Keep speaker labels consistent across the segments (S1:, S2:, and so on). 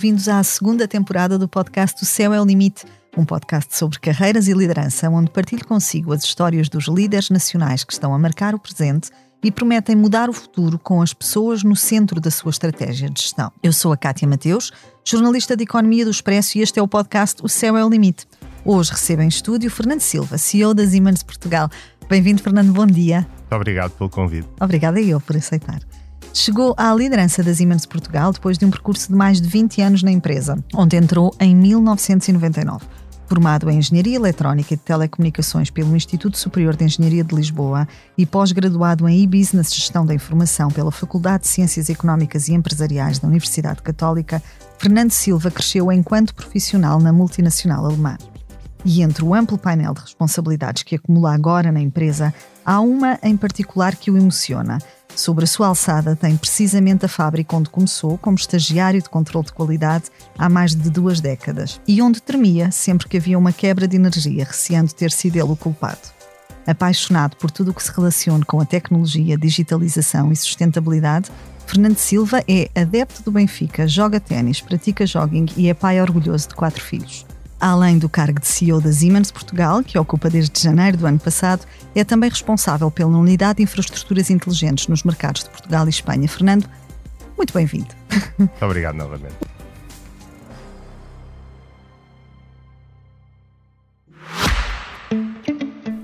S1: bem-vindos à segunda temporada do podcast O Céu é o Limite, um podcast sobre carreiras e liderança, onde partilho consigo as histórias dos líderes nacionais que estão a marcar o presente e prometem mudar o futuro com as pessoas no centro da sua estratégia de gestão. Eu sou a Cátia Mateus, jornalista de Economia do Expresso e este é o podcast O Céu é o Limite. Hoje recebo em estúdio Fernando Silva, CEO da Siemens Portugal. Bem-vindo, Fernando, bom dia.
S2: Muito obrigado pelo convite.
S1: Obrigada eu por aceitar. Chegou à liderança da Siemens Portugal depois de um percurso de mais de 20 anos na empresa, onde entrou em 1999. Formado em Engenharia Eletrónica e Telecomunicações pelo Instituto Superior de Engenharia de Lisboa e pós-graduado em e-Business Gestão da Informação pela Faculdade de Ciências Económicas e Empresariais da Universidade Católica, Fernando Silva cresceu enquanto profissional na multinacional alemã. E entre o amplo painel de responsabilidades que acumula agora na empresa, há uma em particular que o emociona – Sobre a sua alçada tem precisamente a fábrica onde começou como estagiário de controle de qualidade há mais de duas décadas e onde tremia sempre que havia uma quebra de energia, receando ter sido ele o culpado. Apaixonado por tudo o que se relaciona com a tecnologia, digitalização e sustentabilidade, Fernando Silva é adepto do Benfica, joga ténis, pratica jogging e é pai orgulhoso de quatro filhos. Além do cargo de CEO da Siemens Portugal, que ocupa desde janeiro do ano passado, é também responsável pela Unidade de Infraestruturas Inteligentes nos mercados de Portugal e Espanha. Fernando, muito bem-vindo.
S2: Obrigado novamente.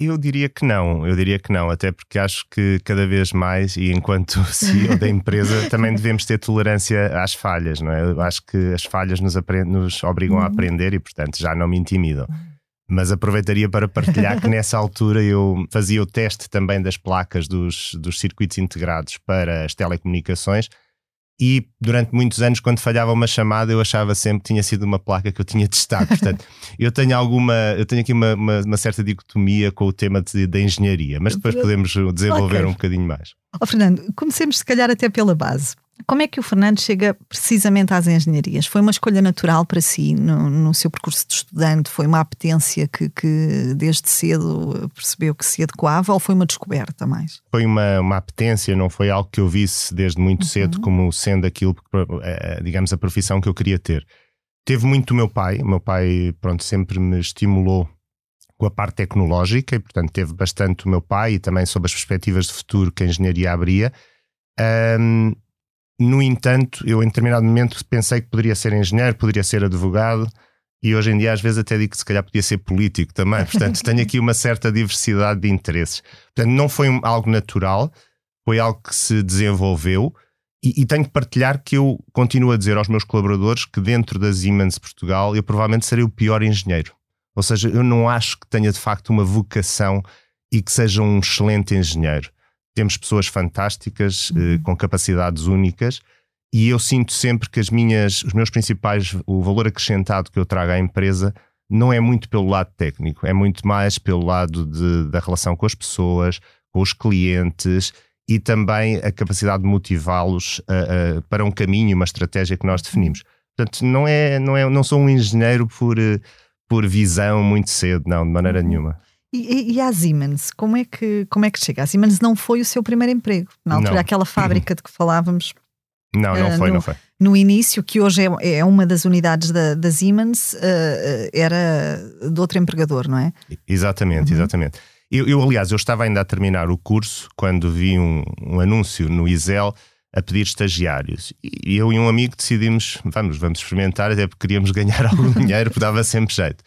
S2: Eu diria que não, eu diria que não, até porque acho que cada vez mais, e enquanto CEO da empresa, também devemos ter tolerância às falhas, não é? Eu acho que as falhas nos, nos obrigam uhum. a aprender e, portanto, já não me intimidam. Mas aproveitaria para partilhar que nessa altura eu fazia o teste também das placas dos, dos circuitos integrados para as telecomunicações e durante muitos anos, quando falhava uma chamada, eu achava sempre que tinha sido uma placa que eu tinha testado. Portanto, eu tenho alguma, eu tenho aqui uma, uma, uma certa dicotomia com o tema da engenharia, mas depois podemos desenvolver okay. um bocadinho mais.
S1: Oh, Fernando, comecemos se calhar até pela base. Como é que o Fernando chega precisamente às engenharias? Foi uma escolha natural para si no, no seu percurso de estudante? Foi uma apetência que, que, desde cedo percebeu que se adequava ou foi uma descoberta mais?
S2: Foi uma, uma apetência, não foi algo que eu visse desde muito uhum. cedo como sendo aquilo, eh, digamos, a profissão que eu queria ter. Teve muito o meu pai, o meu pai pronto, sempre me estimulou com a parte tecnológica e, portanto, teve bastante o meu pai e também sobre as perspectivas de futuro que a engenharia abria. Um, no entanto, eu em determinado momento pensei que poderia ser engenheiro, poderia ser advogado, e hoje em dia às vezes até digo que se calhar podia ser político também. Portanto, tenho aqui uma certa diversidade de interesses. Portanto, não foi algo natural, foi algo que se desenvolveu. E, e, tenho que partilhar que eu continuo a dizer aos meus colaboradores que dentro da Siemens Portugal eu provavelmente serei o pior engenheiro. Ou seja, eu não acho que tenha de facto uma vocação e que seja um excelente engenheiro temos pessoas fantásticas, eh, uhum. com capacidades únicas, e eu sinto sempre que as minhas, os meus principais, o valor acrescentado que eu trago à empresa não é muito pelo lado técnico, é muito mais pelo lado de, da relação com as pessoas, com os clientes e também a capacidade de motivá-los para um caminho, uma estratégia que nós definimos. Portanto, não é, não é, não sou um engenheiro por, eh, por visão muito cedo, não, de maneira uhum. nenhuma.
S1: E, e a Siemens, como é, que, como é que chega? A Siemens não foi o seu primeiro emprego. Na altura, não. aquela fábrica de que falávamos.
S2: Não, não uh, foi,
S1: no,
S2: não foi.
S1: No início, que hoje é, é uma das unidades da, da Siemens, uh, era de outro empregador, não é?
S2: Exatamente, uhum. exatamente. Eu, eu, aliás, eu estava ainda a terminar o curso quando vi um, um anúncio no ISEL a pedir estagiários. E eu e um amigo decidimos, vamos, vamos experimentar, até porque queríamos ganhar algum dinheiro, porque dava sempre jeito.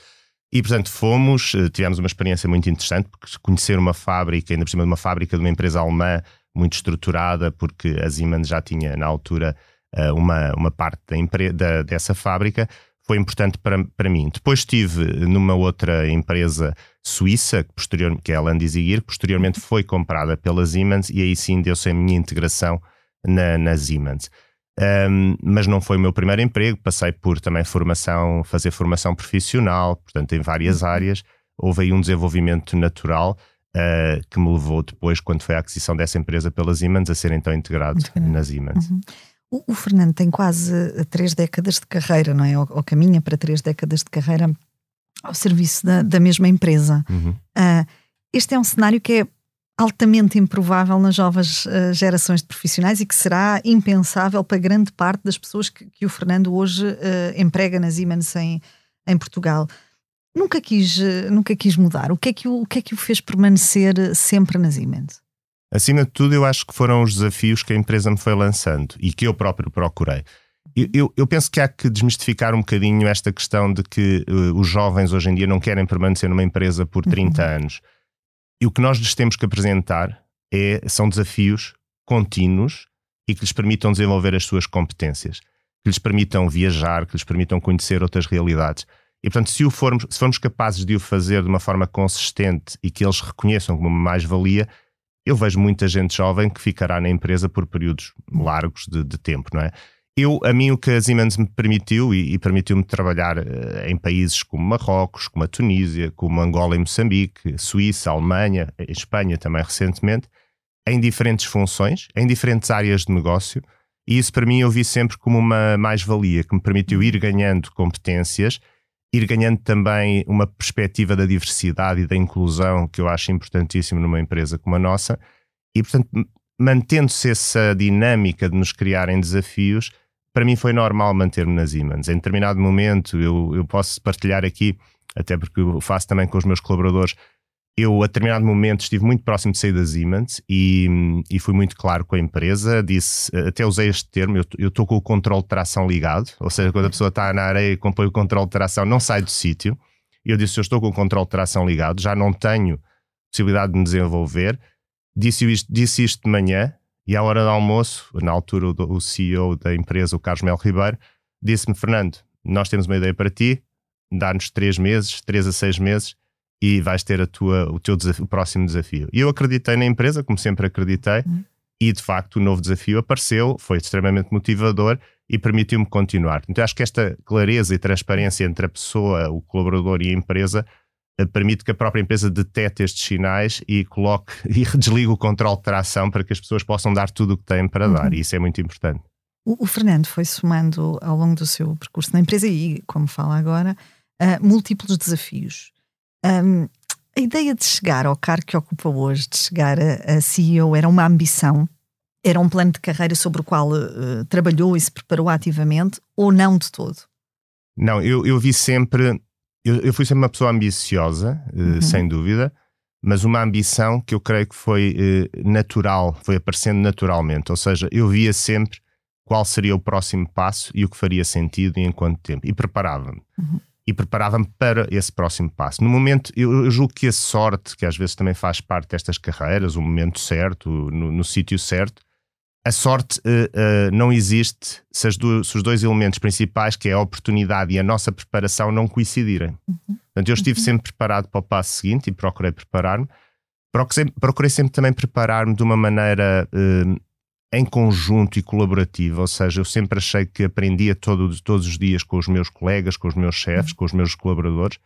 S2: E, portanto, fomos, eh, tivemos uma experiência muito interessante, porque conhecer uma fábrica, ainda por cima de uma fábrica de uma empresa alemã muito estruturada, porque a Siemens já tinha, na altura, eh, uma, uma parte da, da, dessa fábrica, foi importante para, para mim. Depois estive numa outra empresa suíça, que, posterior, que é a Landis+Gyr, que posteriormente foi comprada pela Siemens e aí sim deu-se a minha integração na, na Siemens. Um, mas não foi o meu primeiro emprego, passei por também formação, fazer formação profissional, portanto, em várias uhum. áreas. Houve aí um desenvolvimento natural uh, que me levou depois, quando foi a aquisição dessa empresa pela Siemens, a ser então integrado na Siemens.
S1: Uhum. O, o, Fernando tem quase três décadas de carreira, não é? Ou, ou caminha para três décadas de carreira ao serviço da, da mesma empresa. Uhum. Uh, este é um cenário que é altamente improvável nas novas uh, gerações de profissionais e que será impensável para grande parte das pessoas que, que o Fernando hoje uh, emprega na Siemens em, em Portugal. Nunca quis, nunca quis mudar. O que, é que o, o que é que o fez permanecer sempre na Siemens?
S2: Acima de tudo, eu acho que foram os desafios que a empresa me foi lançando e que eu próprio procurei. Eu, eu, eu penso que há que desmistificar um bocadinho esta questão de que uh, os jovens hoje em dia não querem permanecer numa empresa por 30 uhum. anos. E o que nós lhes temos que apresentar é, são desafios contínuos e que lhes permitam desenvolver as suas competências, que lhes permitam viajar, que lhes permitam conhecer outras realidades. E, portanto, se, o formos, se formos capazes de o fazer de uma forma consistente e que eles reconheçam como mais-valia, eu vejo muita gente jovem que ficará na empresa por períodos largos de, de tempo, não é? Eu, a mim, o que a Siemens me permitiu, e, e permitiu-me trabalhar uh, em países como Marrocos, como a Tunísia, como Angola e Moçambique, Suíça, Alemanha, Espanha também recentemente, em diferentes funções, em diferentes áreas de negócio, e isso para mim eu vi sempre como uma mais-valia, que me permitiu ir ganhando competências ir ganhando também uma perspectiva da diversidade e da inclusão, que eu acho importantíssimo numa empresa como a nossa, e portanto, mantendo-se essa dinâmica de nos criarem desafios, para mim foi normal manter-me nas Siemens. Em determinado momento, eu, eu posso partilhar aqui, até porque eu faço também com os meus colaboradores, eu, a determinado momento, estive muito próximo de sair da Siemens e, e fui muito claro com a empresa. Disse, até usei este termo: eu estou com o controle de tração ligado, ou seja, quando a pessoa está na areia e compõe o controle de tração, não sai do sítio. Eu disse: Eu estou com o controle de tração ligado, já não tenho possibilidade de me desenvolver. Disse isto, disse isto de manhã e, à hora do almoço, na altura, o, o CEO da empresa, o Carlos Mel Ribeiro, disse-me: Fernando, nós temos uma ideia para ti, dá-nos três meses, três a seis meses e vais ter a tua, o teu desafio, o próximo desafio. E eu acreditei na empresa, como sempre acreditei, uhum. e de facto o novo desafio apareceu, foi extremamente motivador e permitiu-me continuar. Então acho que esta clareza e transparência entre a pessoa, o colaborador e a empresa permite que a própria empresa detete estes sinais e coloque e desligue o controle de tração para que as pessoas possam dar tudo o que têm para uhum. dar, e isso é muito importante.
S1: O, o, Fernando foi somando ao longo do seu percurso na empresa e, como fala agora, uh, múltiplos desafios. Um, a ideia de chegar ao cargo que ocupa hoje, de chegar a, a CEO, era uma ambição? Era um plano de carreira sobre o qual uh, trabalhou e se preparou ativamente ou não de todo?
S2: Não, eu, eu vi sempre. Eu, eu fui sempre uma pessoa ambiciosa, uh, uhum. sem dúvida, mas uma ambição que eu creio que foi uh, natural, foi aparecendo naturalmente. Ou seja, eu via sempre qual seria o próximo passo e o que faria sentido e em quanto tempo. E preparava-me. Uhum e preparava-me para esse próximo passo. No momento, eu, eu, julgo que a sorte, que às vezes também faz parte destas carreiras, o momento certo, no, no sítio certo, a sorte uh, uh, não existe se, do, se, os dois elementos principais, que é a oportunidade e a nossa preparação, não coincidirem. Uhum. Portanto, eu estive uhum. sempre preparado para o passo seguinte e procurei preparar-me. Procurei, procurei sempre também preparar-me de uma maneira uh, em conjunto e colaborativo, ou seja, eu sempre achei que aprendia todo, todos os dias com os meus colegas, com os meus chefes, com os meus colaboradores,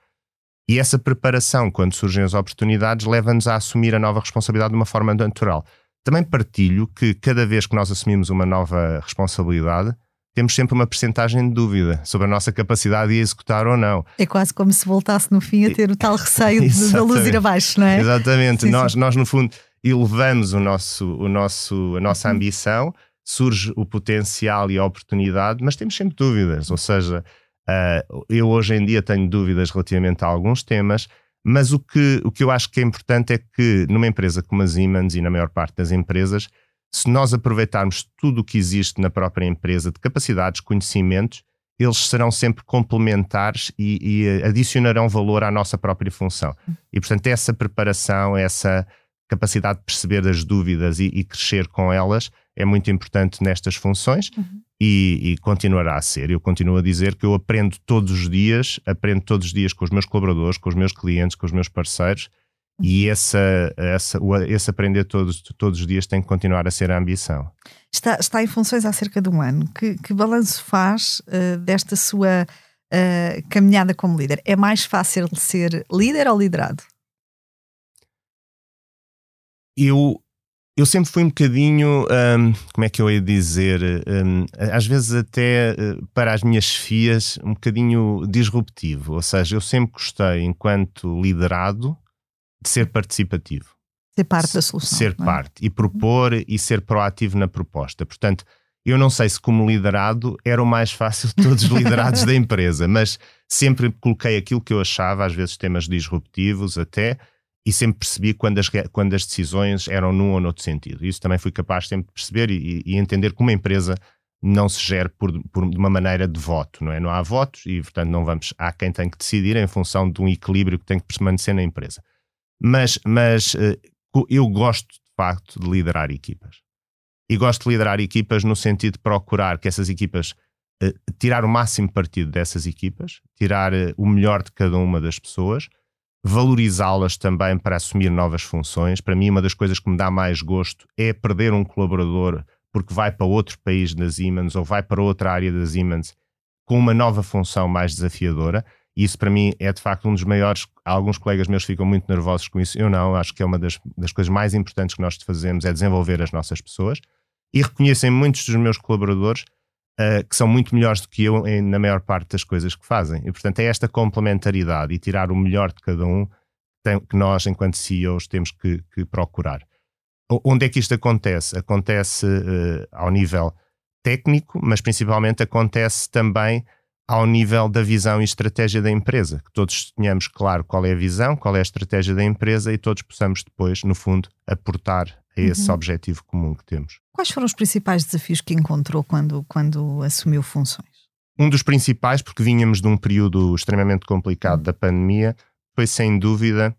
S2: e essa preparação, quando surgem as oportunidades, leva-nos a assumir a nova responsabilidade de uma forma natural. Também partilho que cada vez que nós assumimos uma nova responsabilidade, temos sempre uma percentagem de dúvida sobre a nossa capacidade de executar ou não.
S1: É quase como se voltasse no fim a ter o tal receio de, da luz ir abaixo, não é?
S2: Exatamente. Sim, nós, sim. nós, no fundo, elevamos o nosso, o nosso, a nossa uhum. ambição, surge o potencial e a oportunidade, mas temos sempre dúvidas. Ou seja, uh, eu hoje em dia tenho dúvidas relativamente a alguns temas, mas o que, o que eu acho que é importante é que numa empresa como a Siemens e na maior parte das empresas, se nós aproveitarmos tudo o que existe na própria empresa de capacidades, conhecimentos, eles serão sempre complementares e, e adicionarão valor à nossa própria função. E, portanto, essa preparação, essa capacidade de perceber as dúvidas e, e, crescer com elas é muito importante nestas funções. Uhum. e, e, continuará a ser. Eu continuo a dizer que eu aprendo todos os dias, aprendo todos os dias com os meus colaboradores, com os meus clientes, com os meus parceiros, e essa, essa, esse aprender todos, todos os dias tem que continuar a ser a ambição.
S1: Está, está em funções há cerca de um ano. Que, que balanço faz uh, desta sua uh, caminhada como líder? É mais fácil ser líder ou liderado?
S2: Eu eu sempre fui um bocadinho, um, como é que eu ia dizer, um, às vezes até uh, para as minhas fias, um bocadinho disruptivo. Ou seja, eu sempre gostei, enquanto liderado, de ser participativo.
S1: Ser parte da solução.
S2: Ser é? parte e propor e ser proativo na proposta. Portanto, eu não sei se como liderado era o mais fácil de todos os liderados da empresa, mas sempre coloquei aquilo que eu achava, às vezes temas disruptivos até, e sempre percebi quando as, quando as decisões eram num ou noutro sentido. Isso também fui capaz sempre de perceber e, e entender como a empresa não se gera por, por, de uma maneira de voto, não é? Não há votos e, portanto, não vamos. Há quem tem que decidir em função de um equilíbrio que tem que permanecer na empresa. Mas, mas eh, eu gosto, de facto, de liderar equipas. E gosto de liderar equipas no sentido de procurar que essas equipas. Eh, tirar o máximo partido dessas equipas, tirar eh, o melhor de cada uma das pessoas valorizá-las também para assumir novas funções. Para mim, uma das coisas que me dá mais gosto é perder um colaborador porque vai para outro país da Siemens ou vai para outra área da Siemens com uma nova função mais desafiadora. Isso para mim é de facto um dos maiores. Alguns colegas meus ficam muito nervosos com isso. Eu não, acho que é uma das, das coisas mais importantes que nós fazemos é desenvolver as nossas pessoas. E reconhecem muitos dos meus colaboradores uh, que são muito melhores do que eu em, na maior parte das coisas que fazem. E, portanto, é esta complementaridade e tirar o melhor de cada um tem, que nós, enquanto CEOs, temos que, que, procurar. Onde é que isto acontece? Acontece uh, ao nível técnico, mas principalmente acontece também ao nível da visão e estratégia da empresa, que todos tenhamos claro qual é a visão, qual é a estratégia da empresa e todos possamos depois, no fundo, aportar a esse uhum. objetivo comum que temos.
S1: Quais foram os principais desafios que encontrou quando, quando assumiu funções?
S2: Um dos principais, porque vínhamos de um período extremamente complicado da pandemia, foi sem dúvida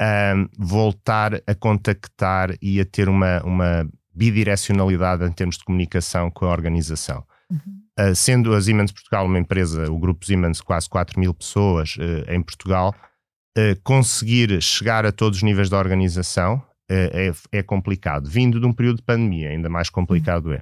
S2: um, voltar a contactar e a ter uma, uma bidirecionalidade em termos de comunicação com a organização. Uhum. Uh, sendo a Siemens Portugal uma empresa, o grupo Siemens, quase 4 mil pessoas uh, em Portugal, uh, conseguir chegar a todos os níveis da organização, é, é, é, complicado. Vindo de um período de pandemia, ainda mais complicado é.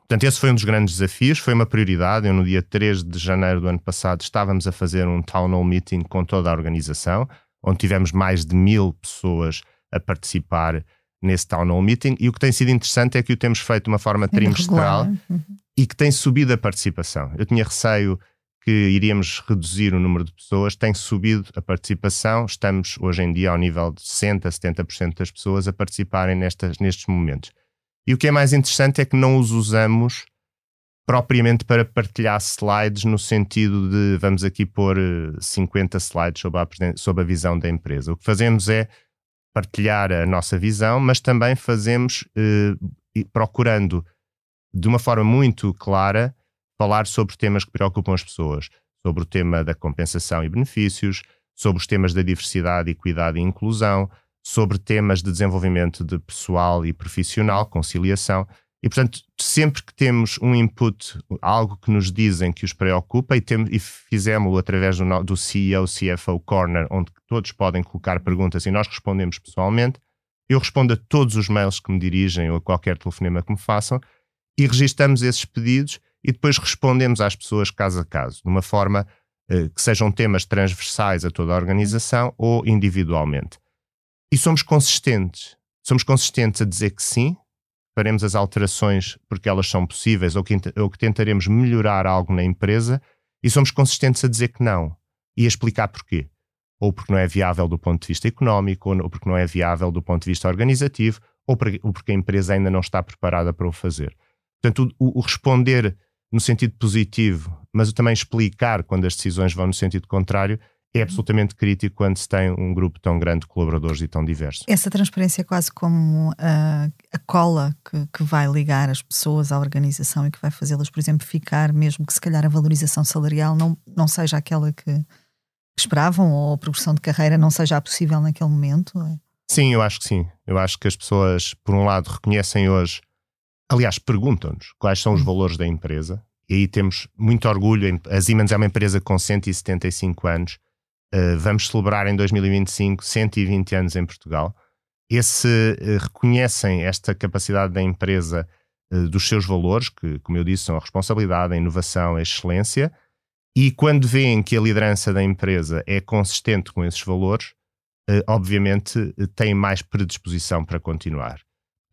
S2: Portanto, esse foi um dos grandes desafios, foi uma prioridade. Eu, no dia 3 de janeiro do ano passado, estávamos a fazer um town hall meeting com toda a organização, onde tivemos mais de mil pessoas a participar nesse town hall meeting. E o que tem sido interessante é que o temos feito de uma forma trimestral uhum. e que tem subido a participação. Eu tinha receio que iríamos reduzir o número de pessoas, tem subido a participação. Estamos hoje em dia ao nível de 60%, 70% das pessoas a participarem nestas, nestes momentos. E o que é mais interessante é que não os usamos propriamente para partilhar slides no sentido de vamos aqui pôr 50 eh, slides sobre a, sobre a visão da empresa. O que fazemos é partilhar a nossa visão, mas também fazemos eh, procurando de uma forma muito clara falar sobre temas que preocupam as pessoas, sobre o tema da compensação e benefícios, sobre os temas da diversidade, equidade e inclusão, sobre temas de desenvolvimento de pessoal e profissional, conciliação. E, portanto, sempre que temos um input, algo que nos dizem que os preocupa, e, e fizemos-o através do, do CEO, CFO Corner, onde todos podem colocar perguntas e nós respondemos pessoalmente, eu respondo a todos os mails que me dirigem ou a qualquer telefonema que me façam e registramos esses pedidos e depois respondemos às pessoas caso a caso, de uma forma eh, que sejam temas transversais a toda a organização ou individualmente. E somos consistentes. Somos consistentes a dizer que sim, faremos as alterações porque elas são possíveis ou que, ou que tentaremos melhorar algo na empresa e somos consistentes a dizer que não e a explicar porquê. Ou porque não é viável do ponto de vista económico, ou porque não é viável do ponto de vista organizativo, ou porque a empresa ainda não está preparada para o fazer. Portanto, o, o responder no sentido positivo, mas também explicar quando as decisões vão no sentido contrário, é absolutamente crítico quando se tem um grupo tão grande de colaboradores e tão diverso.
S1: Essa transparência é quase como a, a cola que, que, vai ligar as pessoas à organização e que vai fazê-las, por exemplo, ficar, mesmo que se calhar a valorização salarial não, não seja aquela que esperavam ou a progressão de carreira não seja possível naquele momento? É?
S2: Sim, eu acho que sim. Eu acho que as pessoas, por um lado, reconhecem hoje aliás, perguntam-nos quais são os hum. valores da empresa, e aí temos muito orgulho. A Siemens é uma empresa com 175 anos. Uh, vamos celebrar em 2025 120 anos em Portugal. Esse uh, reconhecem esta capacidade da empresa uh, dos seus valores, que, como eu disse, são a responsabilidade, a inovação, a excelência, e quando veem que a liderança da empresa é consistente com esses valores, obviamente têm mais predisposição para continuar.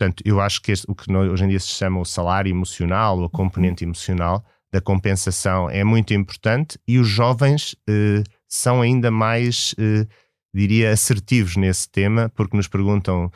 S2: Portanto, eu acho que este, o que hoje em dia se chama o salário emocional, ou a componente emocional da compensação é muito importante e os jovens eh, são ainda mais, eh, diria, assertivos nesse tema, porque nos perguntam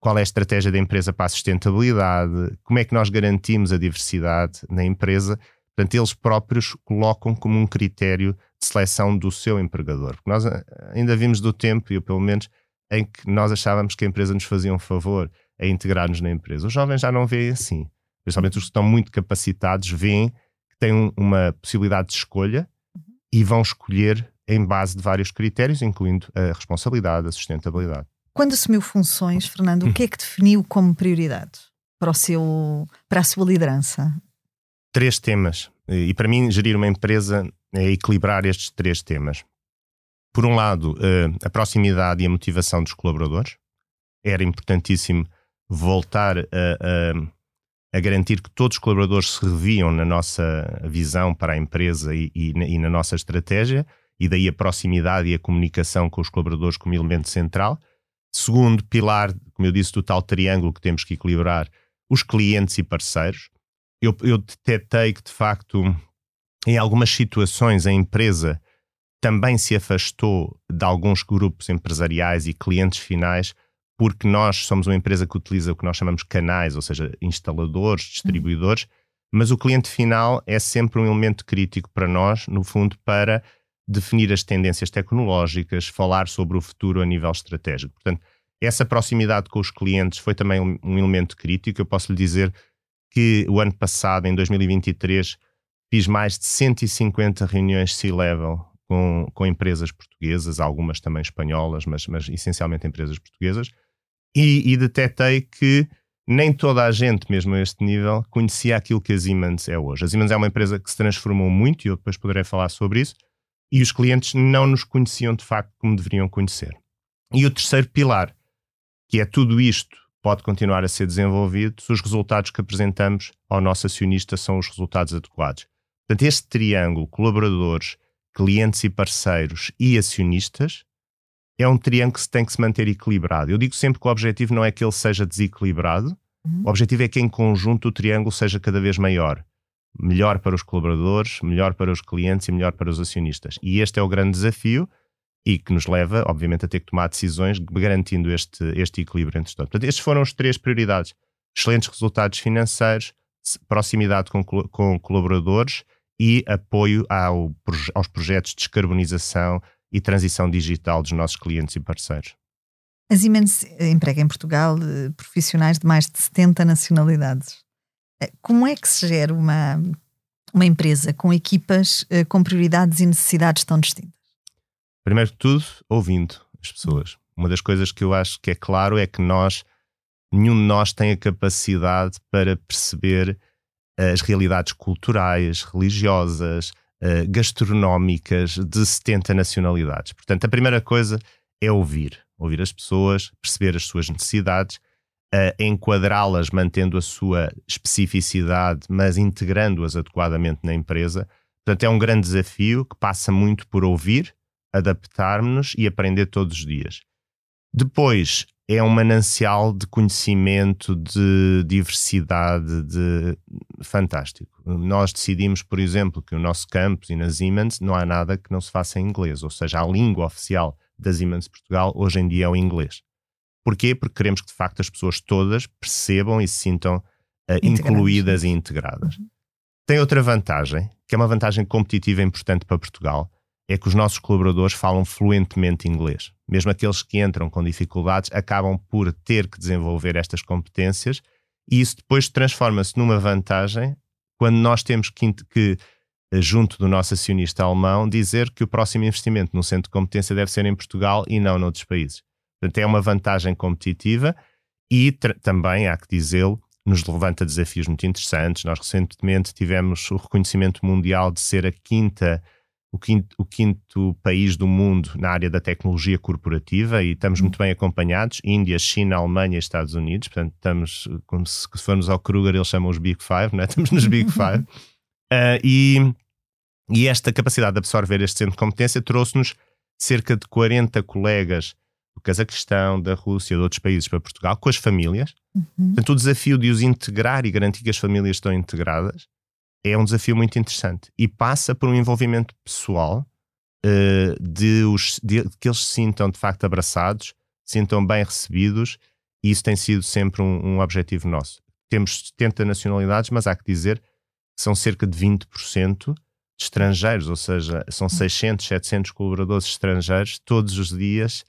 S2: qual é a estratégia da empresa para a sustentabilidade, como é que nós garantimos a diversidade na empresa. Portanto, eles próprios colocam como um critério de seleção do seu empregador. Porque nós eh, ainda vimos do tempo, eu pelo menos, em que nós achávamos que a empresa nos fazia um favor a integrar-nos na empresa. Os jovens já não veem assim. Principalmente os que estão muito capacitados veem que têm uma possibilidade de escolha e vão escolher em base de vários critérios, incluindo a responsabilidade, a sustentabilidade.
S1: Quando assumiu funções, Fernando, o que é que definiu como prioridade para, o seu, para a sua liderança?
S2: Três temas. E para mim, gerir uma empresa é equilibrar estes três temas. Por um lado, eh, a proximidade e a motivação dos colaboradores. Era importantíssimo voltar a, a, a, garantir que todos os colaboradores se reviam na nossa visão para a empresa e, e, e, na nossa estratégia, e daí a proximidade e a comunicação com os colaboradores como elemento central. Segundo pilar, como eu disse, do tal triângulo que temos que equilibrar, os clientes e parceiros. Eu, eu detetei que, de facto, em algumas situações a empresa também se afastou de alguns grupos empresariais e clientes finais porque nós somos uma empresa que utiliza o que nós chamamos canais, ou seja, instaladores, distribuidores, mas o cliente final é sempre um elemento crítico para nós, no fundo, para definir as tendências tecnológicas, falar sobre o futuro a nível estratégico. Portanto, essa proximidade com os clientes foi também um, um elemento crítico. Eu posso lhe dizer que o ano passado, em 2023, fiz mais de 150 reuniões C-level com, com empresas portuguesas, algumas também espanholas, mas, mas essencialmente empresas portuguesas, e, e detetei que nem toda a gente, mesmo a este nível, conhecia aquilo que a Siemens é hoje. A Siemens é uma empresa que se transformou muito, e eu depois poderei falar sobre isso, e os clientes não nos conheciam de facto como deveriam conhecer. E o terceiro pilar, que é tudo isto pode continuar a ser desenvolvido se os resultados que apresentamos ao nosso acionista são os resultados adequados. Portanto, este triângulo, colaboradores, clientes e parceiros e acionistas, é um triângulo que se tem que se manter equilibrado. Eu digo sempre que o objetivo não é que ele seja desequilibrado, uhum. o objetivo é que em conjunto o triângulo seja cada vez maior. Melhor para os colaboradores, melhor para os clientes e melhor para os acionistas. E este é o grande desafio e que nos leva, obviamente, a ter que tomar decisões garantindo este, este equilíbrio entre todos. Portanto, estes foram as três prioridades: excelentes resultados financeiros, proximidade com, com colaboradores e apoio ao, aos projetos de descarbonização e transição digital dos nossos clientes e parceiros.
S1: A Siemens emprega em Portugal eh, profissionais de mais de 70 nacionalidades. Eh, como é que se gera uma, uma empresa com equipas eh, com prioridades e necessidades tão distintas?
S2: Primeiro de tudo, ouvindo as pessoas. Uma das coisas que eu acho que é claro é que nós, nenhum de nós tem a capacidade para perceber as realidades culturais, religiosas, uh, gastronómicas de 70 nacionalidades. Portanto, a primeira coisa é ouvir, ouvir as pessoas, perceber as suas necessidades, uh, enquadrá-las mantendo a sua especificidade, mas integrando-as adequadamente na empresa. Portanto, é um grande desafio que passa muito por ouvir, adaptarmos-nos e aprender todos os dias. Depois, é um manancial de conhecimento, de diversidade, de fantástico. Nós decidimos, por exemplo, que o nosso campus e na Siemens não há nada que não se faça em inglês, ou seja, a língua oficial da Siemens Portugal hoje em dia é o inglês. Porquê? Porque queremos que de facto as pessoas todas percebam e se sintam uh, incluídas e integradas. Uhum. Tem outra vantagem, que é uma vantagem competitiva importante para Portugal, é que os nossos colaboradores falam fluentemente inglês. Mesmo aqueles que entram com dificuldades acabam por ter que desenvolver estas competências e isso depois transforma-se numa vantagem quando nós temos que, que, eh, junto do nosso acionista alemão, dizer que o próximo investimento no centro de competência deve ser em Portugal e não noutros países. Portanto, é uma vantagem competitiva e também, há que dizê-lo, nos levanta desafios muito interessantes. Nós recentemente tivemos o reconhecimento mundial de ser a quinta o quinto, o quinto, país do mundo na área da tecnologia corporativa e estamos muito bem acompanhados: Índia, China, Alemanha e Estados Unidos. Portanto, estamos, como se, se formos ao Kruger, eles chamam os Big Five, né? estamos nos Big Five. Uh, e, e esta capacidade de absorver este centro de competência trouxe-nos cerca de 40 colegas do Cazaquistão, da Rússia, de outros países para Portugal, com as famílias. Uhum. Portanto, o desafio de os integrar e garantir que as famílias estão integradas é um desafio muito interessante e passa por um envolvimento pessoal uh, de, os, de, de, que eles se sintam de facto abraçados, se sintam bem recebidos e isso tem sido sempre um, um objetivo nosso. Temos 70 nacionalidades, mas há que dizer que são cerca de 20% de estrangeiros, ou seja, são 600, hum. 700 colaboradores estrangeiros todos os dias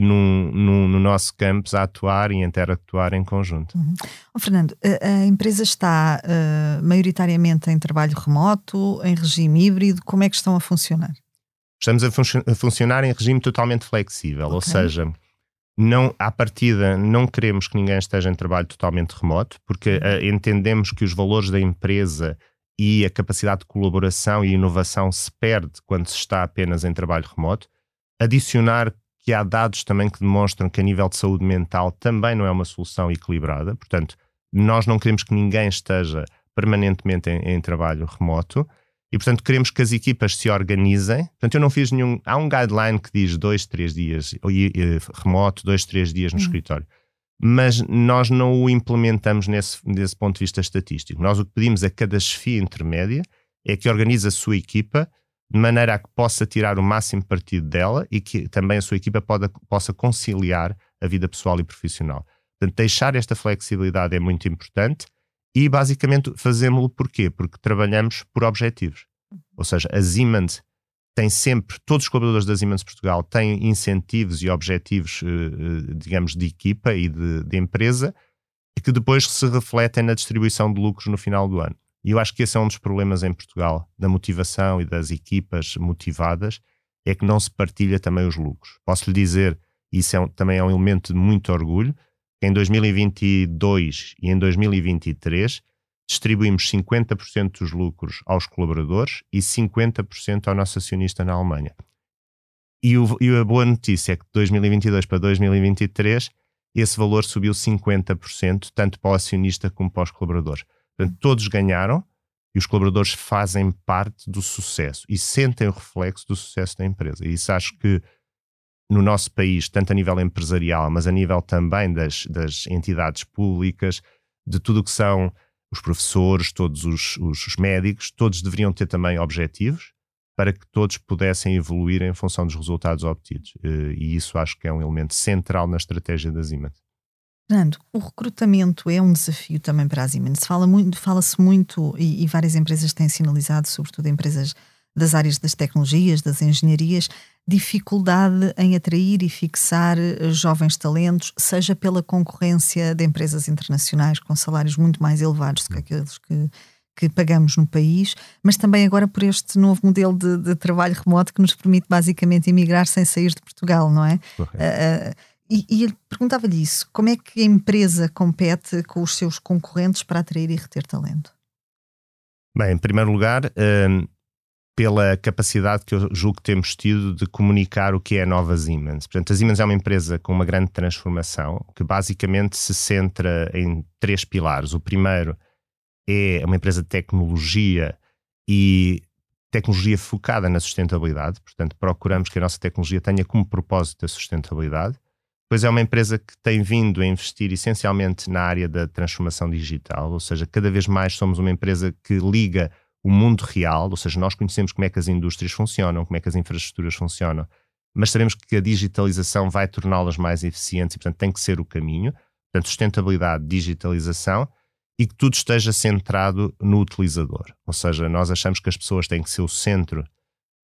S2: no, no, no, nosso campus a atuar e interatuar em conjunto.
S1: Uhum. Oh, Fernando, a, a, empresa está uh, maioritariamente em trabalho remoto, em regime híbrido, como é que estão a funcionar?
S2: Estamos a, fun a funcionar em regime totalmente flexível, okay. ou seja, não, à partida não queremos que ninguém esteja em trabalho totalmente remoto, porque uh, entendemos que os valores da empresa e a capacidade de colaboração e inovação se perde quando se está apenas em trabalho remoto. Adicionar que há dados também que demonstram que a nível de saúde mental também não é uma solução equilibrada. Portanto, nós não queremos que ninguém esteja permanentemente em, em trabalho remoto e, portanto, queremos que as equipas se organizem. Portanto, eu não fiz nenhum. Há um guideline que diz dois, três dias remoto, dois, três dias no uhum. escritório. Mas nós não o implementamos nesse, desse ponto de vista estatístico. Nós o que pedimos a cada chefia intermédia é que organize a sua equipa de maneira a que possa tirar o máximo partido dela e que também a sua equipa pode, possa conciliar a vida pessoal e profissional. Portanto, deixar esta flexibilidade é muito importante e basicamente fazemos-lo porquê? Porque trabalhamos por objetivos. Ou seja, a Siemens tem sempre, todos os colaboradores da Siemens Portugal têm incentivos e objetivos, eh, eh, digamos, de equipa e de, de empresa que depois se refletem na distribuição de lucros no final do ano. E eu acho que esse é um dos problemas em Portugal, da motivação e das equipas motivadas, é que não se partilha também os lucros. Posso lhe dizer, isso é um, também é um elemento de muito orgulho, que em 2022 e em 2023 distribuímos 50% dos lucros aos colaboradores e 50% ao nosso acionista na Alemanha. E, o, e, a boa notícia é que de 2022 para 2023 esse valor subiu 50%, tanto para o acionista como para os colaboradores. Portanto, todos ganharam e os colaboradores fazem parte do sucesso e sentem o reflexo do sucesso da empresa. E isso acho que no nosso país, tanto a nível empresarial, mas a nível também das, das entidades públicas, de tudo o que são os professores, todos os, os, médicos, todos deveriam ter também objetivos para que todos pudessem evoluir em função dos resultados obtidos. Eh, e isso acho que é um elemento central na estratégia da Siemens.
S1: Fernando, o recrutamento é um desafio também para a Siemens. Fala muito, fala-se muito e, e, várias empresas têm sinalizado, sobretudo empresas das áreas das tecnologias, das engenharias, dificuldade em atrair e fixar eh, jovens talentos, seja pela concorrência de empresas internacionais com salários muito mais elevados do que aqueles que, que pagamos no país, mas também agora por este novo modelo de, de trabalho remoto que nos permite basicamente emigrar sem sair de Portugal, não é? Uh, uh, e, e ele perguntava-lhe isso: como é que a empresa compete com os seus concorrentes para atrair e reter talento?
S2: Bem, em primeiro lugar, um, pela capacidade que eu julgo que temos tido de comunicar o que é a nova Siemens. Portanto, a Siemens é uma empresa com uma grande transformação que basicamente se centra em três pilares. O primeiro é uma empresa de tecnologia e tecnologia focada na sustentabilidade. Portanto, procuramos que a nossa tecnologia tenha como propósito a sustentabilidade. Pois é uma empresa que tem vindo a investir essencialmente na área da transformação digital, ou seja, cada vez mais somos uma empresa que liga o mundo real, ou seja, nós conhecemos como é que as indústrias funcionam, como é que as infraestruturas funcionam, mas sabemos que a digitalização vai torná-las mais eficientes e, portanto, tem que ser o caminho. Portanto, sustentabilidade, digitalização e que tudo esteja centrado no utilizador. Ou seja, nós achamos que as pessoas têm que ser o centro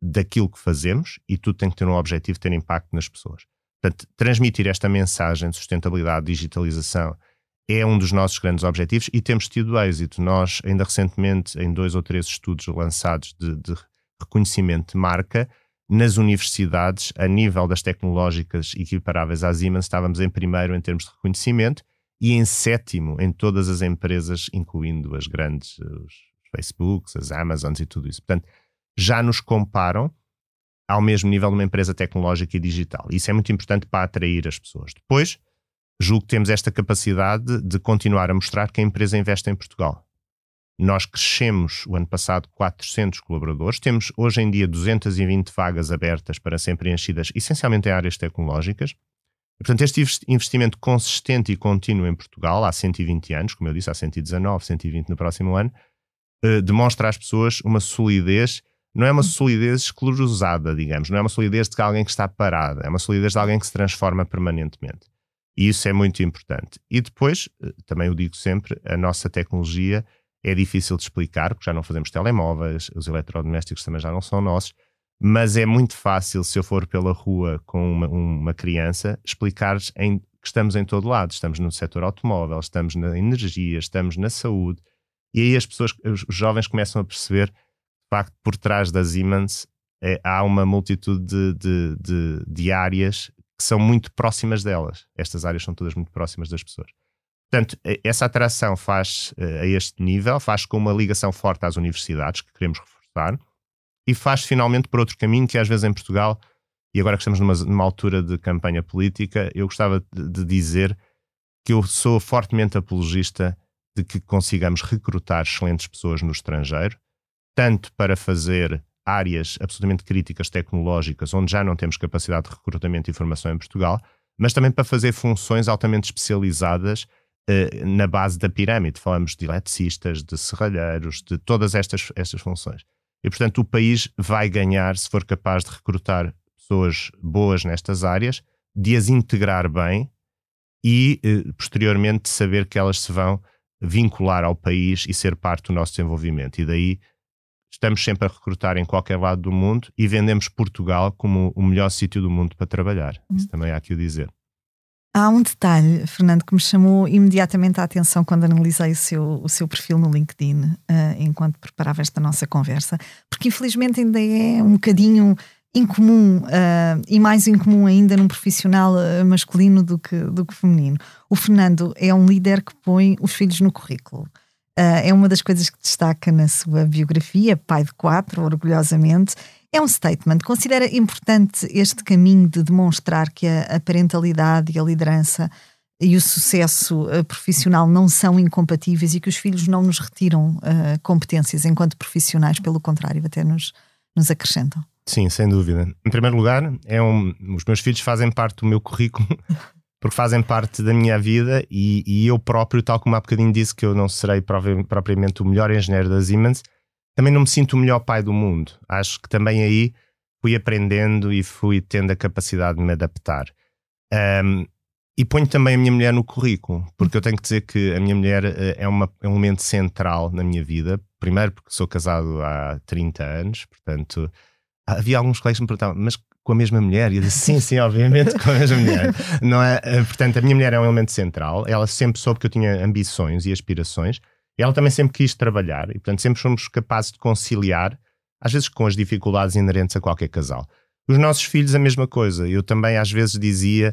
S2: daquilo que fazemos e tudo tem que ter um objetivo ter impacto nas pessoas. Portanto, transmitir esta mensagem de sustentabilidade, digitalização, é um dos nossos grandes objetivos e temos tido êxito. Nós, ainda recentemente, em dois ou três estudos lançados de, de reconhecimento de marca, nas universidades, a nível das tecnológicas equiparáveis à Siemens, estávamos em primeiro em termos de reconhecimento e em sétimo em todas as empresas, incluindo as grandes, os Facebooks, as Amazons e tudo isso. Portanto, já nos comparam ao mesmo nível de uma empresa tecnológica e digital. Isso é muito importante para atrair as pessoas. Depois, julgo que temos esta capacidade de continuar a mostrar que a empresa investe em Portugal. Nós crescemos o ano passado 400 colaboradores, temos hoje em dia 220 vagas abertas para serem preenchidas, essencialmente em áreas tecnológicas. E, portanto, este investimento consistente e contínuo em Portugal, há 120 anos, como eu disse, há 119, 120 no próximo ano, eh, demonstra às pessoas uma solidez não é uma solidez esclerosada, digamos, não é uma solidez de alguém que está parado, é uma solidez de alguém que se transforma permanentemente. E isso é muito importante. E depois, eh, também eu digo sempre, a nossa tecnologia é difícil de explicar, porque já não fazemos telemóveis, os eletrodomésticos também já não são nossos, mas é muito fácil, se eu for pela rua com uma, uma criança, explicar-lhes que estamos em todo lado. Estamos no setor automóvel, estamos na energia, estamos na saúde. E aí as pessoas, os jovens começam a perceber facto, por trás da Siemens é, há uma multitude de, de, de, de, áreas que são muito próximas delas. Estas áreas são todas muito próximas das pessoas. Portanto, essa atração faz uh, a este nível, faz com uma ligação forte às universidades, que queremos reforçar, e faz finalmente por outro caminho que às vezes em Portugal, e agora que estamos numa, numa altura de campanha política, eu gostava de dizer que eu sou fortemente apologista de que consigamos recrutar excelentes pessoas no estrangeiro, tanto para fazer áreas absolutamente críticas tecnológicas, onde já não temos capacidade de recrutamento e formação em Portugal, mas também para fazer funções altamente especializadas eh, na base da pirâmide. Falamos de eletricistas, de serralheiros, de todas estas, estas funções. E, portanto, o país vai ganhar se for capaz de recrutar pessoas boas nestas áreas, de as integrar bem e, eh, posteriormente, saber que elas se vão vincular ao país e ser parte do nosso desenvolvimento. E daí estamos sempre a recrutar em qualquer lado do mundo e vendemos Portugal como o melhor sítio do mundo para trabalhar. Isso também há que o dizer.
S1: Há um detalhe, Fernando, que me chamou imediatamente a atenção quando analisei o seu, o seu perfil no LinkedIn, uh, enquanto preparava esta nossa conversa, porque infelizmente ainda é um bocadinho incomum uh, e mais incomum ainda num profissional uh, masculino do que, do que feminino. O Fernando é um líder que põe os filhos no currículo. Uh, é uma das coisas que destaca na sua biografia, pai de quatro, orgulhosamente. É um statement. Considera importante este caminho de demonstrar que a, a parentalidade e a liderança e o sucesso uh, profissional não são incompatíveis e que os filhos não nos retiram uh, competências enquanto profissionais, pelo contrário, até nos, nos acrescentam.
S2: Sim, sem dúvida. Em primeiro lugar, é um, os meus filhos fazem parte do meu currículo porque fazem parte da minha vida e, e, eu próprio, tal como há bocadinho disse que eu não serei propriamente o melhor engenheiro da Siemens, também não me sinto o melhor pai do mundo. Acho que também aí fui aprendendo e fui tendo a capacidade de me adaptar. Um, e ponho também a minha mulher no currículo, porque eu tenho que dizer que a minha mulher eh, é, uma, é um elemento central na minha vida. Primeiro, porque sou casado há 30 anos, portanto, havia alguns colegas que me perguntavam, mas com a mesma mulher? E eu disse, sim, sim, obviamente com a mesma mulher. Não é? Eh, portanto, a minha mulher é um elemento central. Ela sempre soube que eu tinha ambições e aspirações. E ela também sempre quis trabalhar. E, portanto, sempre fomos capazes de conciliar, às vezes com as dificuldades inerentes a qualquer casal. Os nossos filhos, a mesma coisa. Eu também, às vezes, dizia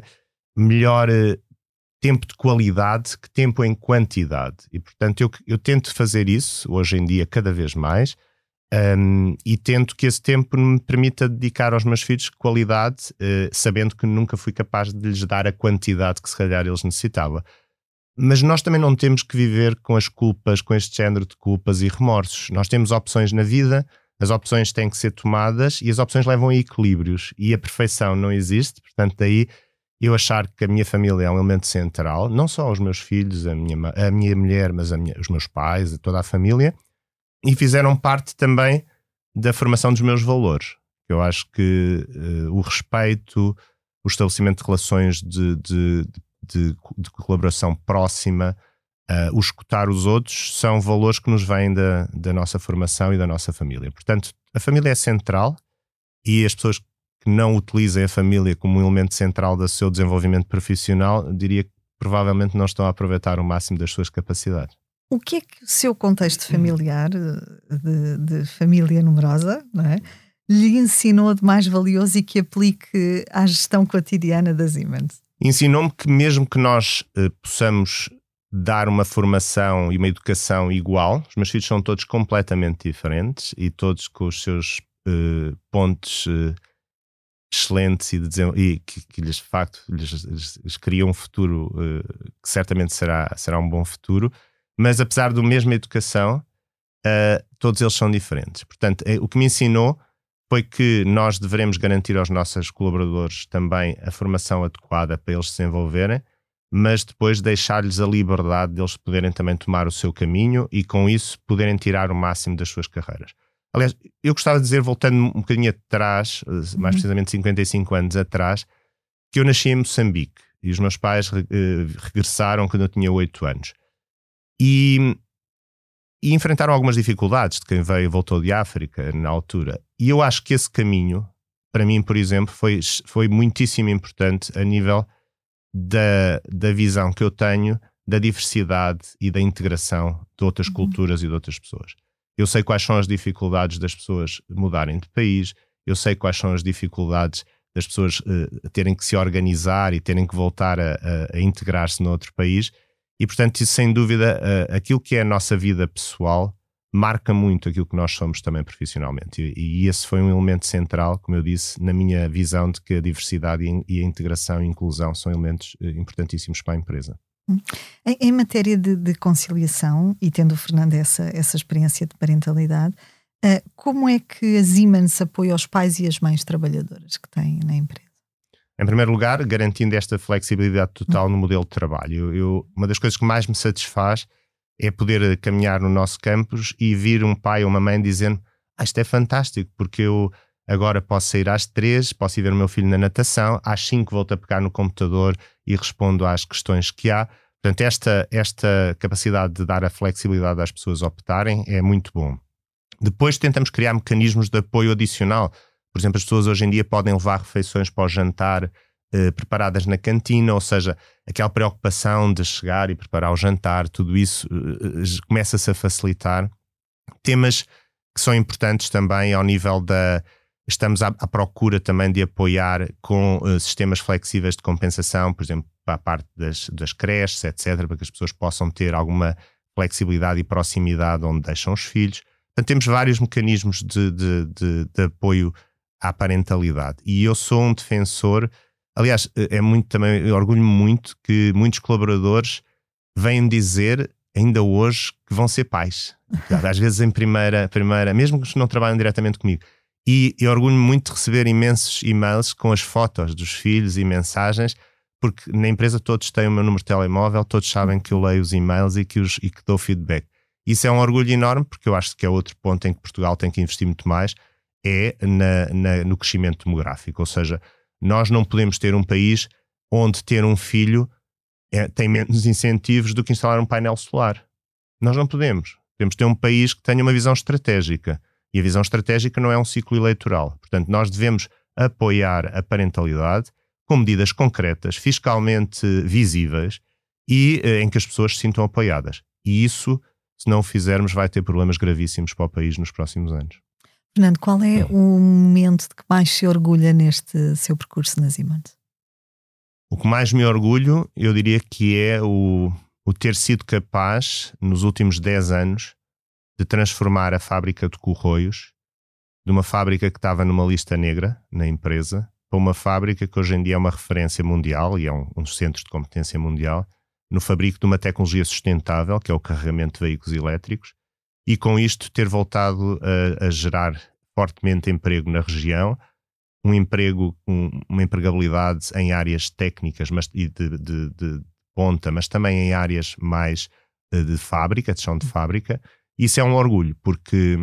S2: melhor eh, tempo de qualidade que tempo em quantidade. E, portanto, eu, eu tento fazer isso, hoje em dia, cada vez mais um, e tento que esse tempo me permita dedicar aos meus filhos qualidade, uh, sabendo que nunca fui capaz de lhes dar a quantidade que se calhar eles necessitavam. Mas nós também não temos que viver com as culpas, com este género de culpas e remorsos. Nós temos opções na vida, as opções têm que ser tomadas e as opções levam a equilíbrios. E a perfeição não existe, portanto, daí eu achar que a minha família é um elemento central, não só os meus filhos, a minha, a minha mulher, mas minha, os meus pais, toda a família e fizeram parte também da formação dos meus valores. Eu acho que uh, o respeito, o estabelecimento de relações de, de, de, de colaboração próxima, uh, o escutar os outros, são valores que nos vêm da, da nossa formação e da nossa família. Portanto, a família é central e as pessoas que não utilizem a família como um elemento central do seu desenvolvimento profissional, diria que provavelmente não estão a aproveitar o máximo das suas capacidades.
S1: O que é que o seu contexto familiar, de, de família numerosa, não é? lhe ensinou de mais valioso e que aplique à gestão cotidiana das Siemens?
S2: Ensinou-me que mesmo que nós uh, possamos dar uma formação e uma educação igual. Os meus filhos são todos completamente diferentes e todos com os seus uh, pontos uh, excelentes e, e que, que, lhes de facto lhes, lhes, lhes criam um futuro uh, que certamente será, será um bom futuro. Mas apesar da mesma educação, todos eles são diferentes. Portanto, o que me ensinou foi que nós devemos garantir aos nossos colaboradores também a formação adequada para eles se desenvolverem mas depois deixar-lhes a liberdade deles poderem também tomar o seu caminho e com isso poderem tirar o máximo das suas carreiras. Aliás, eu gostava de dizer, voltando um bocadinho atrás, eh, mais uhum. precisamente 55 anos atrás, que eu nasci em Moçambique e os meus pais uh, regressaram quando eu tinha 8 anos. E, e enfrentaram algumas dificuldades de quem veio voltou de África na altura. E eu acho que esse caminho, para mim, por exemplo, foi, foi muitíssimo importante a nível da, da visão que eu tenho da diversidade e da integração de outras uhum. culturas e de outras pessoas. Eu sei quais são as dificuldades das pessoas mudarem de país, eu sei quais são as dificuldades das pessoas uh, terem que se organizar e terem que voltar a, a, a integrar-se noutro país, e portanto, isso sem dúvida, uh, aquilo que é a nossa vida pessoal marca muito aquilo que nós somos também profissionalmente. E, e, esse foi um elemento central, como eu disse, na minha visão de que a diversidade e, a integração e inclusão são elementos eh, importantíssimos para a empresa.
S1: Hum. Em, em matéria de, de, conciliação, e tendo o Fernando essa, essa experiência de parentalidade, uh, como é que a Siemens apoia os pais e as mães trabalhadoras que têm na empresa?
S2: Em primeiro lugar, garantindo esta flexibilidade total no modelo de trabalho. Eu, uma das coisas que mais me satisfaz é poder caminhar no nosso campus e vir um pai ou uma mãe dizendo: ah, Isto é fantástico, porque eu agora posso sair às três, posso ir ver o meu filho na natação, às cinco volto a pegar no computador e respondo às questões que há. Portanto, esta, esta capacidade de dar a flexibilidade às pessoas optarem é muito bom. Depois tentamos criar mecanismos de apoio adicional. Por exemplo, as pessoas hoje em dia podem levar refeições para o jantar eh, preparadas na cantina, ou seja, aquela preocupação de chegar e preparar o jantar, tudo isso uh, começa-se a facilitar. Temas que são importantes também ao nível da. Estamos à, à procura também de apoiar com uh, sistemas flexíveis de compensação, por exemplo, para a parte das, das creches, etc., para que as pessoas possam ter alguma flexibilidade e proximidade onde deixam os filhos. Portanto, temos vários mecanismos de, de, de, de apoio à parentalidade. E eu sou um defensor Aliás, é muito também, orgulho-me muito que muitos colaboradores vêm dizer ainda hoje que vão ser pais. Às vezes em primeira, primeira mesmo que não trabalham diretamente comigo. E, e orgulho-me muito de receber imensos e-mails com as fotos dos filhos e mensagens, porque na empresa todos têm o meu número de telemóvel, todos sabem que eu leio os e-mails e que, os, e que dou feedback. Isso é um orgulho enorme, porque eu acho que é outro ponto em que Portugal tem que investir muito mais, é na, na, no crescimento demográfico. Ou seja, nós não podemos ter um país onde ter um filho é, tem menos incentivos do que instalar um painel solar. Nós não podemos. Temos de ter um país que tenha uma visão estratégica. E a visão estratégica não é um ciclo eleitoral. Portanto, nós devemos apoiar a parentalidade com medidas concretas, fiscalmente visíveis e eh, em que as pessoas se sintam apoiadas. E isso, se não o fizermos, vai ter problemas gravíssimos para o país nos próximos anos.
S1: Fernando, qual é o momento de que mais se orgulha neste seu percurso na Siemens?
S2: O que mais me orgulho, eu diria que é o, o ter sido capaz, nos últimos 10 anos, de transformar a fábrica de Corroios de uma fábrica que estava numa lista negra na empresa para uma fábrica que hoje em dia é uma referência mundial e é um, um dos centros de competência mundial no fabrico de uma tecnologia sustentável, que é o carregamento de veículos elétricos, e com isto ter voltado a, a gerar fortemente emprego na região, um emprego, um, uma empregabilidade em áreas técnicas mas, e de, de, de, ponta, mas também em áreas mais eh, de fábrica, de chão de fábrica. Isso é um orgulho, porque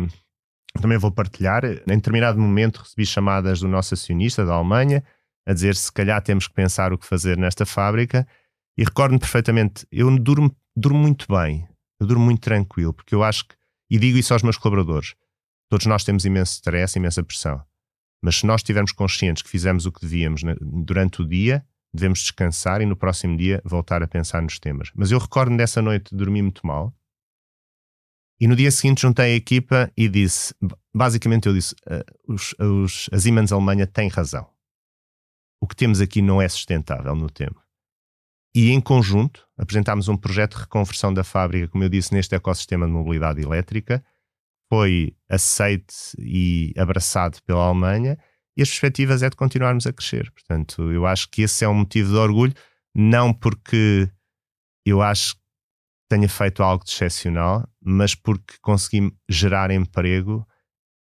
S2: também vou partilhar. Em determinado momento recebi chamadas do nosso acionista da Alemanha a dizer se calhar temos que pensar o que fazer nesta fábrica. E recordo-me perfeitamente, eu durmo, durmo muito bem, eu durmo muito tranquilo, porque eu acho que e digo isso aos meus colaboradores. Todos nós temos imenso stress, imensa pressão. Mas se nós estivermos conscientes que fizemos o que devíamos durante o dia, devemos descansar e no próximo dia voltar a pensar nos temas. Mas eu recordo dessa noite dormi muito mal. E no dia seguinte juntei a equipa e disse, basicamente eu disse, uh, os, os, Alemanha tem razão. O que temos aqui não é sustentável no tempo. E em conjunto apresentámos um projeto de reconversão da fábrica, como eu disse, neste ecossistema de mobilidade elétrica. Foi aceite e abraçado pela Alemanha e as perspectivas é de continuarmos a crescer. Portanto, eu acho que esse é um motivo de orgulho, não porque eu acho que tenha feito algo de excepcional, mas porque consegui gerar emprego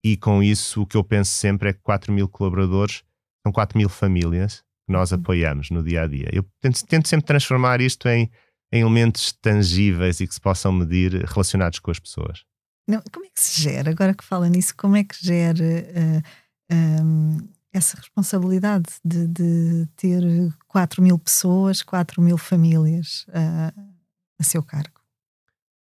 S2: e com isso o que eu penso sempre é que 4 mil colaboradores são 4 mil famílias nós apoiamos no dia a dia. Eu tento, tento sempre transformar isto em, em, elementos tangíveis e que se possam medir relacionados com as pessoas.
S1: Não, como é que se gera? Agora que fala nisso, como é que gera uh, um, essa responsabilidade de, de, ter 4 mil pessoas, 4 mil famílias uh, a seu cargo?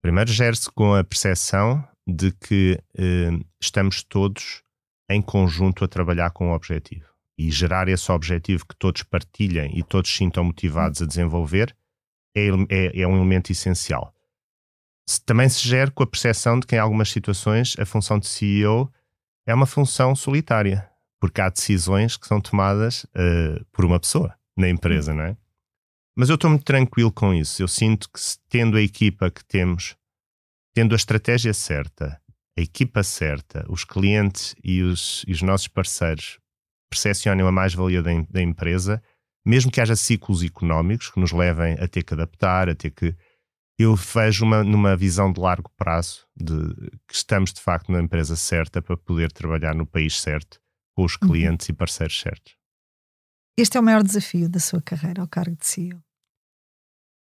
S2: Primeiro, gera-se com a percepção de que uh, estamos todos em conjunto a trabalhar com um objetivo. E gerar esse objetivo que todos partilhem e todos sintam motivados a desenvolver é, é, é um elemento essencial. Também se gera com a percepção de que, em algumas situações, a função de CEO é uma função solitária, porque há decisões que são tomadas uh, por uma pessoa na empresa, não é? Mas eu estou muito tranquilo com isso. Eu sinto que, tendo a equipa que temos, tendo a estratégia certa, a equipa certa, os clientes e os, e os nossos parceiros percepcionem a mais-valia da, da empresa, mesmo que haja ciclos económicos que nos levem a ter que adaptar, a ter que eu vejo uma, numa visão de largo prazo de que estamos de facto na empresa certa para poder trabalhar no país certo, com os uhum. clientes uhum. e parceiros certos.
S1: Este é o maior desafio da sua carreira ao cargo de CEO?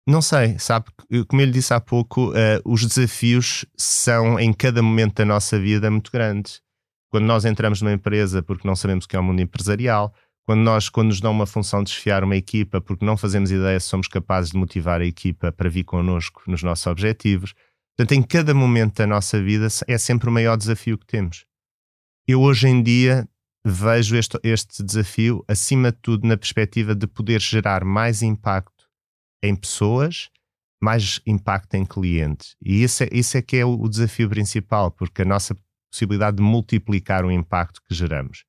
S2: Não sei, sabe? Como eu lhe disse há pouco, uh, os desafios são em cada momento da nossa vida muito grandes. Quando nós entramos numa empresa porque não sabemos o que é o mundo empresarial, quando nós, quando nos dão uma função de desfiar uma equipa, porque não fazemos ideia se somos capazes de motivar a equipa para vir connosco nos nossos objetivos. Portanto, em cada momento da nossa vida é sempre o maior desafio que temos. Eu hoje em dia vejo este, este desafio, acima de tudo, na perspectiva de poder gerar mais impacto em pessoas, mais impacto em clientes. E isso é, isso é que é o, o desafio principal, porque a nossa possibilidade de multiplicar o impacto que geramos.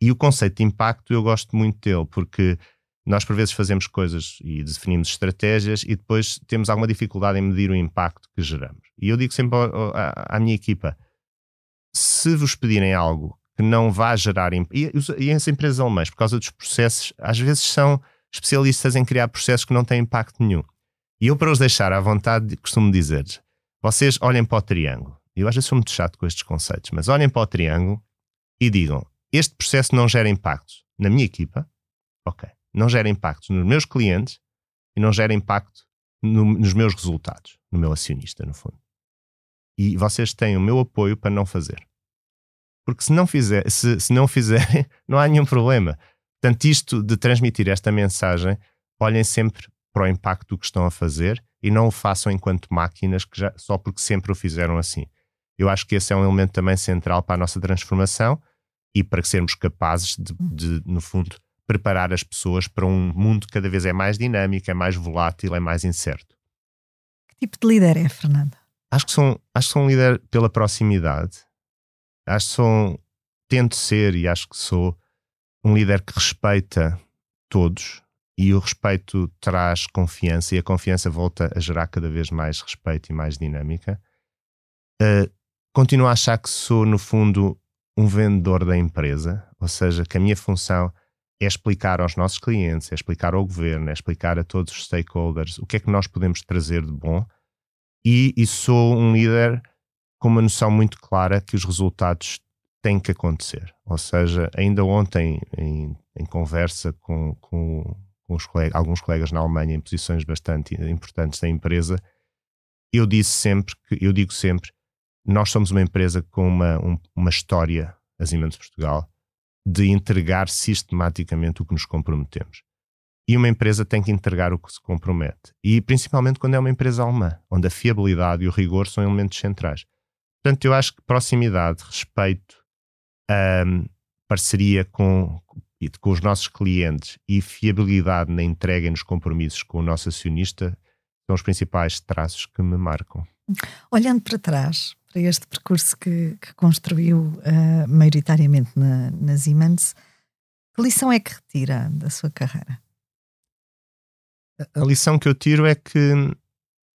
S2: E o conceito de impacto eu gosto muito dele, porque nós por vezes fazemos coisas e definimos estratégias e depois temos alguma dificuldade em medir o impacto que geramos. E eu digo sempre à, minha equipa: se vos pedirem algo que não vá gerar e, e as empresas alemãs, por causa dos processos, às vezes são especialistas em criar processos que não têm impacto nenhum. E eu, para os deixar à vontade, costumo dizer-lhes: vocês olhem para o triângulo. Eu às vezes sou muito chato com estes conceitos, mas olhem para o triângulo e digam: este processo não gera impactos na minha equipa, ok, não gera impactos nos meus clientes e não gera impacto no, nos meus resultados, no meu acionista, no fundo. E vocês têm o meu apoio para não fazer. Porque se não, fizer, se, se não fizerem, não há nenhum problema. Portanto, isto de transmitir esta mensagem, olhem sempre para o impacto que estão a fazer e não o façam enquanto máquinas que já, só porque sempre o fizeram assim. Eu acho que esse é um elemento também central para a nossa transformação e para sermos capazes de, de, no fundo, preparar as pessoas para um mundo que cada vez é mais dinâmico, é mais volátil, é mais incerto.
S1: Que tipo de líder é, Fernando?
S2: Acho que sou, acho que sou um líder pela proximidade. Acho que sou, tento ser e acho que sou um líder que respeita todos e o respeito traz confiança e a confiança volta a gerar cada vez mais respeito e mais dinâmica. Uh, continuo a achar que sou, no fundo, um vendedor da empresa, ou seja, que a minha função é explicar aos nossos clientes, é explicar ao governo, é explicar a todos os stakeholders o que é que nós podemos trazer de bom e, e sou um líder com uma noção muito clara que os resultados têm que acontecer. Ou seja, ainda ontem, em, em conversa com, com, com alguns colegas na Alemanha em posições bastante importantes da empresa, eu disse sempre que eu digo sempre nós somos uma empresa com uma, um, uma história, as Siemens Portugal, de entregar sistematicamente o que nos comprometemos. E uma empresa tem que entregar o que se compromete. E principalmente quando é uma empresa alemã, onde a fiabilidade e o rigor são elementos centrais. Portanto, eu acho que proximidade, respeito, um, parceria com, com os nossos clientes e fiabilidade na entrega e nos compromissos com o nosso acionista são os principais traços que me marcam.
S1: Olhando para trás, para este percurso que, que construiu uh, maioritariamente na, na Siemens, que lição é que retira da sua carreira?
S2: A lição que eu tiro é que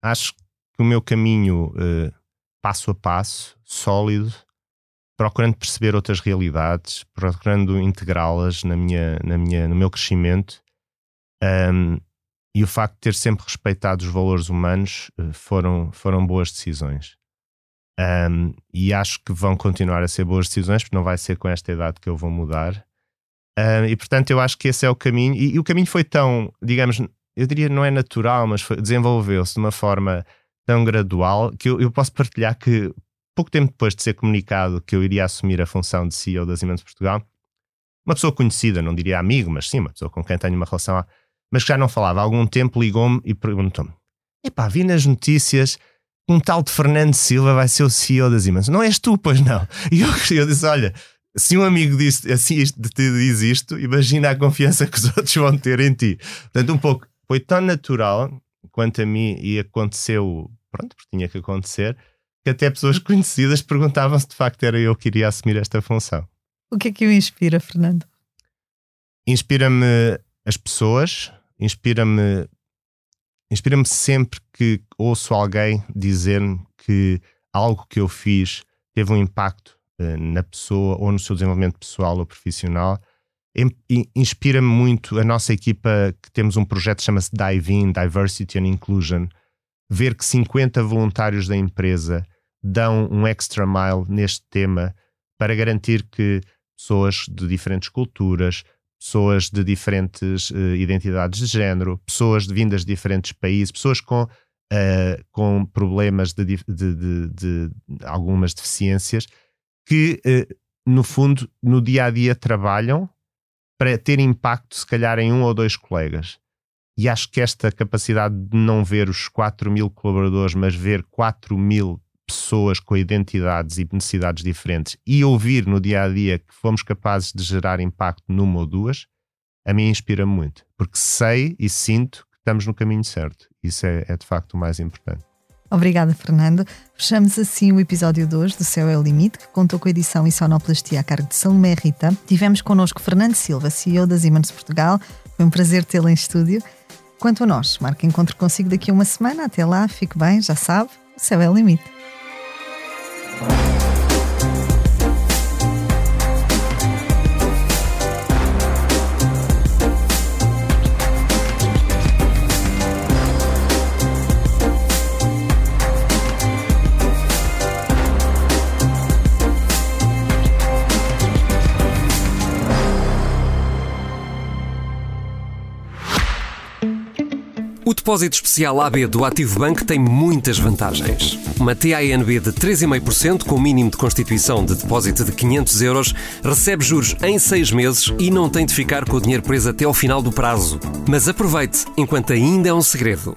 S2: acho que o meu caminho uh, passo a passo, sólido, procurando perceber outras realidades, procurando integrá-las na minha, na minha, no meu crescimento. Um, e o facto de ter sempre respeitado os valores humanos uh, foram, foram boas decisões. Um, e acho que vão continuar a ser boas decisões, porque não vai ser com esta idade que eu vou mudar. Um, e portanto, eu acho que esse é o caminho. E, e, o caminho foi tão, digamos, eu diria não é natural, mas desenvolveu-se de uma forma tão gradual que eu, eu, posso partilhar que pouco tempo depois de ser comunicado que eu iria assumir a função de CEO da Siemens Portugal, uma pessoa conhecida, não diria amigo, mas sim, uma pessoa com quem tenho uma relação, mas que já não falava há algum tempo, ligou-me e perguntou-me: Epá, vi nas notícias um tal de Fernando Silva vai ser o CEO das Siemens. Não és tu, pois não. E eu, eu disse: Olha, se um amigo disse, assim te diz isto, imagina a confiança que os outros vão ter em ti. Portanto, um pouco, foi tão natural quanto a mim e aconteceu, pronto, porque tinha que acontecer, que até pessoas conhecidas perguntavam se de facto era eu que iria assumir esta função.
S1: O que é que o inspira, Fernando?
S2: Inspira-me as pessoas, inspira-me inspira-me sempre que ouço alguém dizer-me que algo que eu fiz teve um impacto uh, na pessoa ou no seu desenvolvimento pessoal ou profissional. Inspira-me muito a nossa equipa que temos um projeto que chama-se Dive In, Diversity and Inclusion. Ver que 50 voluntários da empresa dão um extra mile neste tema para garantir que pessoas de diferentes culturas, pessoas de diferentes uh, identidades de género, pessoas vindas de diferentes países, pessoas com, uh, com problemas de, de, de, de, algumas deficiências, que uh, no fundo no dia a dia trabalham para ter impacto, se calhar, em um ou dois colegas. E acho que esta capacidade de não ver os 4 mil colaboradores, mas ver 4 mil pessoas com identidades e necessidades diferentes e ouvir no dia a dia que fomos capazes de gerar impacto numa ou duas, a mim inspira-me muito, porque sei e sinto que estamos no caminho certo. Isso é, é de facto o mais importante.
S1: Obrigada, Fernando. Fechamos assim o episódio 2 do Céu é o Limite, que contou com a edição e sonoplastia a cargo de Salomé Rita. Tivemos connosco Fernando Silva, CEO da Siemens Portugal. Foi um prazer tê-lo em estúdio. Quanto a nós, marque encontro consigo daqui a uma semana. Até lá, fique bem, já sabe, o céu é o limite.
S3: Depósito especial AB do Ativo Bank tem muitas vantagens. Uma TANB de 3,5% com mínimo de constituição de depósito de 500 euros recebe juros em 6 meses e não tem de ficar com o dinheiro preso até ao final do prazo. Mas aproveite, enquanto ainda é um segredo.